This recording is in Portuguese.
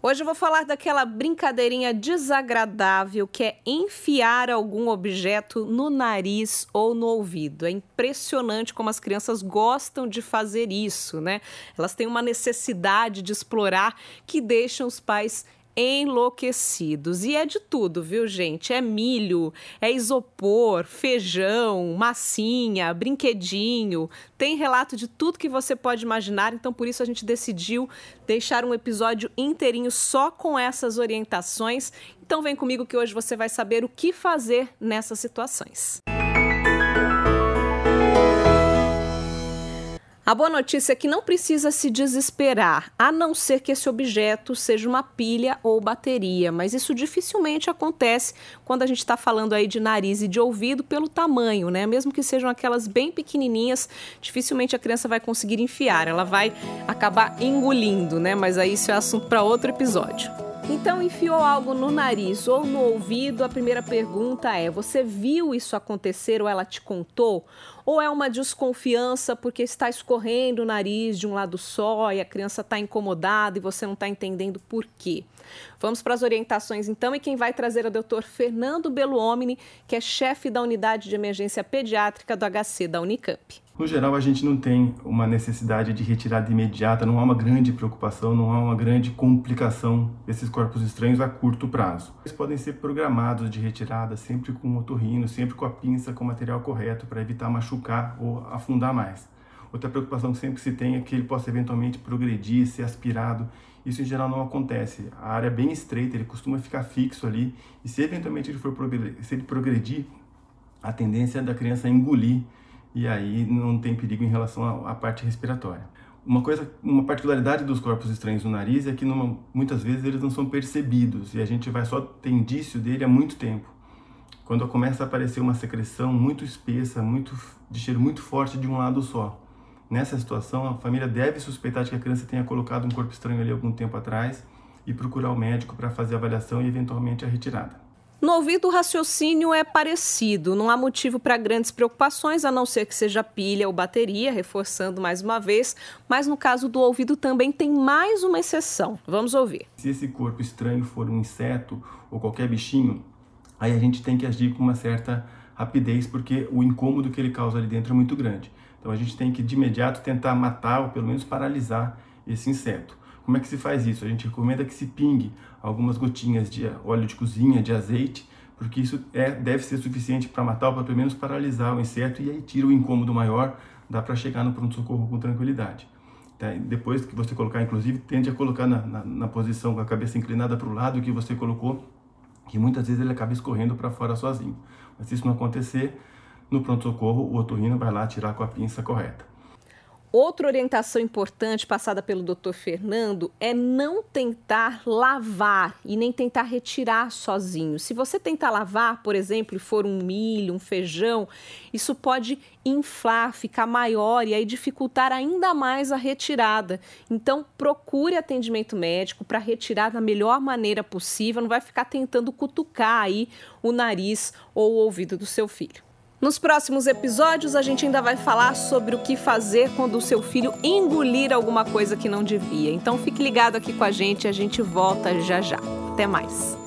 Hoje eu vou falar daquela brincadeirinha desagradável que é enfiar algum objeto no nariz ou no ouvido. É impressionante como as crianças gostam de fazer isso, né? Elas têm uma necessidade de explorar que deixam os pais enlouquecidos. E é de tudo, viu, gente? É milho, é isopor, feijão, massinha, brinquedinho. Tem relato de tudo que você pode imaginar, então por isso a gente decidiu deixar um episódio inteirinho só com essas orientações. Então vem comigo que hoje você vai saber o que fazer nessas situações. A boa notícia é que não precisa se desesperar, a não ser que esse objeto seja uma pilha ou bateria, mas isso dificilmente acontece quando a gente está falando aí de nariz e de ouvido pelo tamanho, né? Mesmo que sejam aquelas bem pequenininhas, dificilmente a criança vai conseguir enfiar, ela vai acabar engolindo, né? Mas aí isso é assunto para outro episódio. Então, enfiou algo no nariz ou no ouvido? A primeira pergunta é: você viu isso acontecer ou ela te contou? Ou é uma desconfiança porque está escorrendo o nariz de um lado só e a criança está incomodada e você não está entendendo por quê? Vamos para as orientações então e quem vai trazer é o doutor Fernando Beluomini, que é chefe da unidade de emergência pediátrica do HC da Unicamp. No geral, a gente não tem uma necessidade de retirada imediata, não há uma grande preocupação, não há uma grande complicação desses corpos estranhos a curto prazo. Eles podem ser programados de retirada sempre com o otorrino, sempre com a pinça com o material correto para evitar machucar ou afundar mais. Outra preocupação que sempre se tem é que ele possa eventualmente progredir, ser aspirado. Isso em geral não acontece. A área é bem estreita, ele costuma ficar fixo ali e se eventualmente ele for progredir, se ele progredir, a tendência é da criança engolir e aí não tem perigo em relação à, parte respiratória. Uma coisa, uma particularidade dos corpos estranhos no nariz é que numa, muitas vezes eles não são percebidos e a gente vai só ter indício dele há muito tempo. Quando começa a aparecer uma secreção muito espessa, muito de cheiro muito forte de um lado só. Nessa situação, a família deve suspeitar de que a criança tenha colocado um corpo estranho ali algum tempo atrás e procurar o médico para fazer a avaliação e eventualmente a retirada. No ouvido, o raciocínio é parecido, não há motivo para grandes preocupações, a não ser que seja pilha ou bateria, reforçando mais uma vez, mas no caso do ouvido também tem mais uma exceção. Vamos ouvir. Se esse corpo estranho for um inseto ou qualquer bichinho, aí a gente tem que agir com uma certa rapidez, porque o incômodo que ele causa ali dentro é muito grande. Então a gente tem que de imediato tentar matar ou pelo menos paralisar esse inseto. Como é que se faz isso? A gente recomenda que se pingue algumas gotinhas de óleo de cozinha, de azeite, porque isso é, deve ser suficiente para matar ou pelo menos paralisar o inseto e aí tira o incômodo maior, dá para chegar no pronto-socorro com tranquilidade. Tá? Depois que você colocar, inclusive, tende a colocar na, na, na posição com a cabeça inclinada para o lado que você colocou, que muitas vezes ele acaba escorrendo para fora sozinho. Mas se isso não acontecer, no pronto-socorro o otorrino vai lá tirar com a pinça correta. Outra orientação importante passada pelo Dr. Fernando é não tentar lavar e nem tentar retirar sozinho. Se você tentar lavar, por exemplo, e for um milho, um feijão, isso pode inflar, ficar maior e aí dificultar ainda mais a retirada. Então, procure atendimento médico para retirar da melhor maneira possível, não vai ficar tentando cutucar aí o nariz ou o ouvido do seu filho. Nos próximos episódios, a gente ainda vai falar sobre o que fazer quando o seu filho engolir alguma coisa que não devia. Então fique ligado aqui com a gente, a gente volta já já. Até mais.